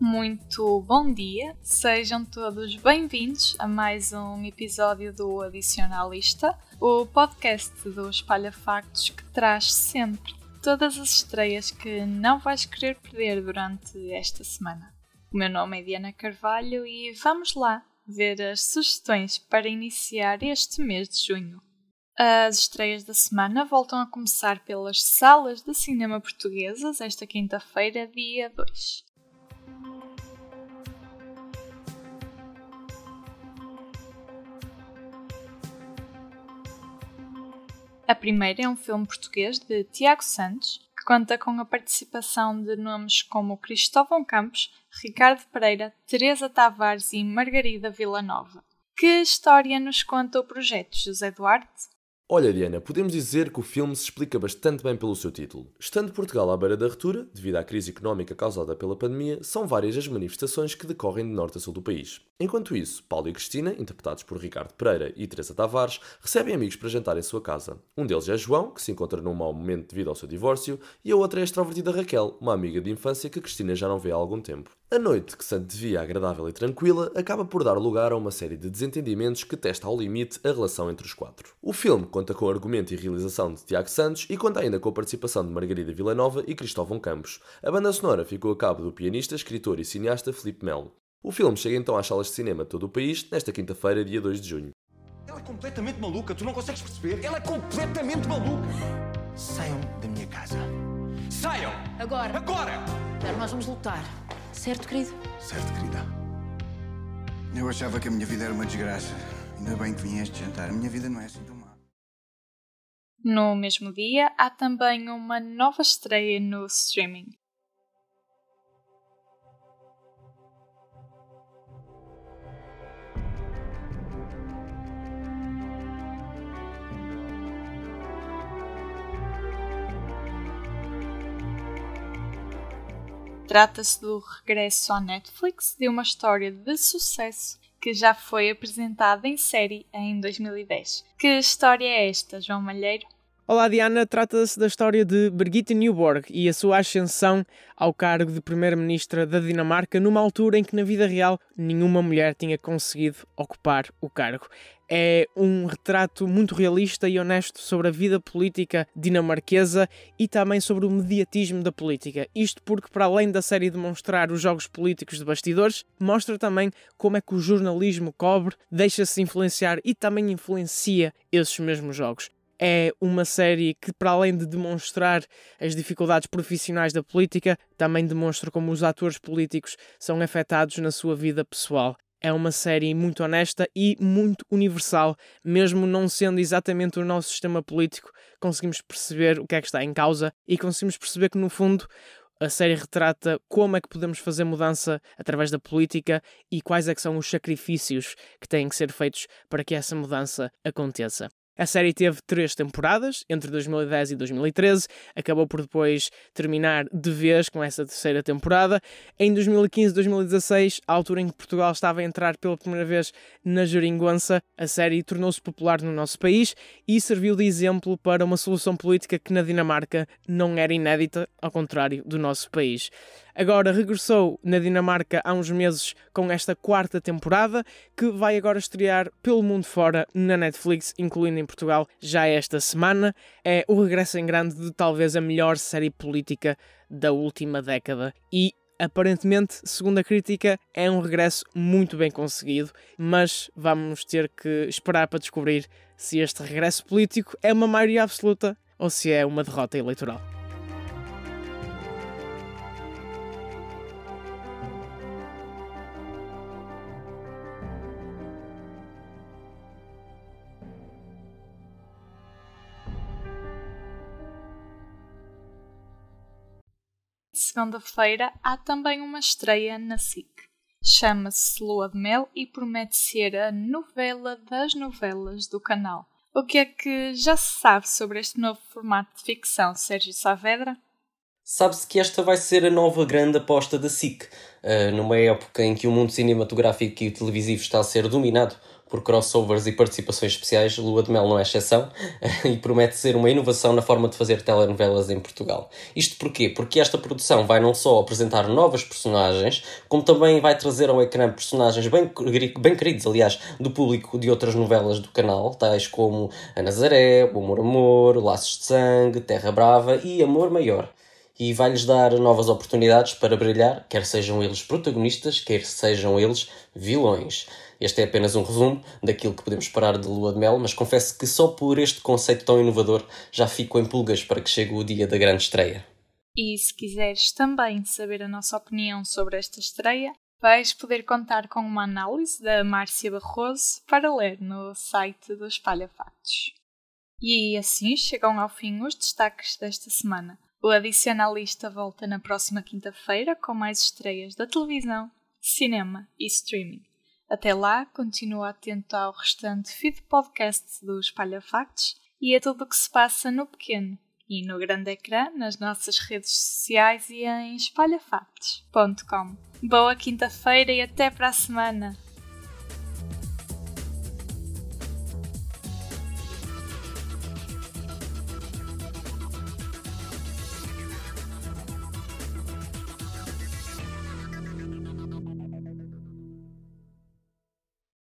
Muito bom dia, sejam todos bem-vindos a mais um episódio do Adicionalista, o podcast do Espalha Factos que traz sempre todas as estreias que não vais querer perder durante esta semana. O meu nome é Diana Carvalho e vamos lá ver as sugestões para iniciar este mês de junho. As estreias da semana voltam a começar pelas salas de cinema portuguesas esta quinta-feira, dia 2. A primeira é um filme português de Tiago Santos, que conta com a participação de nomes como Cristóvão Campos, Ricardo Pereira, Teresa Tavares e Margarida Villanova. Que história nos conta o projeto, José Duarte? Olha, Diana, podemos dizer que o filme se explica bastante bem pelo seu título. Estando Portugal à beira da ruptura, devido à crise económica causada pela pandemia, são várias as manifestações que decorrem de norte a sul do país. Enquanto isso, Paulo e Cristina, interpretados por Ricardo Pereira e Teresa Tavares, recebem amigos para jantar em sua casa. Um deles é João, que se encontra num mau momento devido ao seu divórcio, e a outra é a extrovertida Raquel, uma amiga de infância que Cristina já não vê há algum tempo. A noite, que se antevia agradável e tranquila, acaba por dar lugar a uma série de desentendimentos que testa ao limite a relação entre os quatro. O filme conta com argumento e realização de Tiago Santos e conta ainda com a participação de Margarida Villanova e Cristóvão Campos. A banda sonora ficou a cabo do pianista, escritor e cineasta Felipe Melo. O filme chega então às salas de cinema de todo o país nesta quinta-feira, dia 2 de junho. Ela é completamente maluca, tu não consegues perceber? Ela é completamente maluca! Saiam da minha casa. Saiam! Agora. Agora! Agora nós vamos lutar. Certo, querido? Certo, querida. Eu achava que a minha vida era uma desgraça. Ainda bem que vim a este jantar. A minha vida não é assim tão má. No mesmo dia, há também uma nova estreia no streaming. Trata-se do regresso à Netflix de uma história de sucesso que já foi apresentada em série em 2010. Que história é esta, João Malheiro? Olá Diana, trata-se da história de Birgitte Newborg e a sua ascensão ao cargo de Primeira-Ministra da Dinamarca numa altura em que na vida real nenhuma mulher tinha conseguido ocupar o cargo. É um retrato muito realista e honesto sobre a vida política dinamarquesa e também sobre o mediatismo da política. Isto porque, para além da série demonstrar os jogos políticos de bastidores, mostra também como é que o jornalismo cobre, deixa-se influenciar e também influencia esses mesmos jogos é uma série que, para além de demonstrar as dificuldades profissionais da política, também demonstra como os atores políticos são afetados na sua vida pessoal. É uma série muito honesta e muito universal, mesmo não sendo exatamente o nosso sistema político, conseguimos perceber o que é que está em causa e conseguimos perceber que, no fundo, a série retrata como é que podemos fazer mudança através da política e quais é que são os sacrifícios que têm que ser feitos para que essa mudança aconteça. A série teve três temporadas, entre 2010 e 2013, acabou por depois terminar de vez com essa terceira temporada. Em 2015 2016, a altura em que Portugal estava a entrar pela primeira vez na geringonça, a série tornou-se popular no nosso país e serviu de exemplo para uma solução política que na Dinamarca não era inédita, ao contrário do nosso país. Agora regressou na Dinamarca há uns meses com esta quarta temporada, que vai agora estrear pelo mundo fora na Netflix, incluindo em Portugal, já esta semana. É o regresso em grande de talvez a melhor série política da última década e aparentemente, segundo a crítica, é um regresso muito bem conseguido, mas vamos ter que esperar para descobrir se este regresso político é uma maioria absoluta ou se é uma derrota eleitoral. Segunda-feira há também uma estreia na SIC. Chama-se Lua de Mel e promete ser a novela das novelas do canal. O que é que já se sabe sobre este novo formato de ficção, Sérgio Saavedra? Sabe-se que esta vai ser a nova grande aposta da SIC, uh, numa época em que o mundo cinematográfico e televisivo está a ser dominado por crossovers e participações especiais, Lua de Mel não é exceção, e promete ser uma inovação na forma de fazer telenovelas em Portugal. Isto porquê? Porque esta produção vai não só apresentar novas personagens, como também vai trazer ao ecrã personagens bem, bem queridos, aliás, do público de outras novelas do canal, tais como A Nazaré, O Amor Amor, Laços de Sangue, Terra Brava e Amor Maior e vai-lhes dar novas oportunidades para brilhar, quer sejam eles protagonistas, quer sejam eles vilões. Este é apenas um resumo daquilo que podemos esperar de Lua de Mel, mas confesso que só por este conceito tão inovador já fico em pulgas para que chegue o dia da grande estreia. E se quiseres também saber a nossa opinião sobre esta estreia, vais poder contar com uma análise da Márcia Barroso para ler no site do Espalha Factos. E assim chegam ao fim os destaques desta semana. O Adicionalista volta na próxima quinta-feira com mais estreias da televisão, cinema e streaming. Até lá, continua atento ao restante feed podcast do Espalha Factos e a tudo o que se passa no pequeno e no grande ecrã nas nossas redes sociais e em espalhafactos.com. Boa quinta-feira e até para a semana!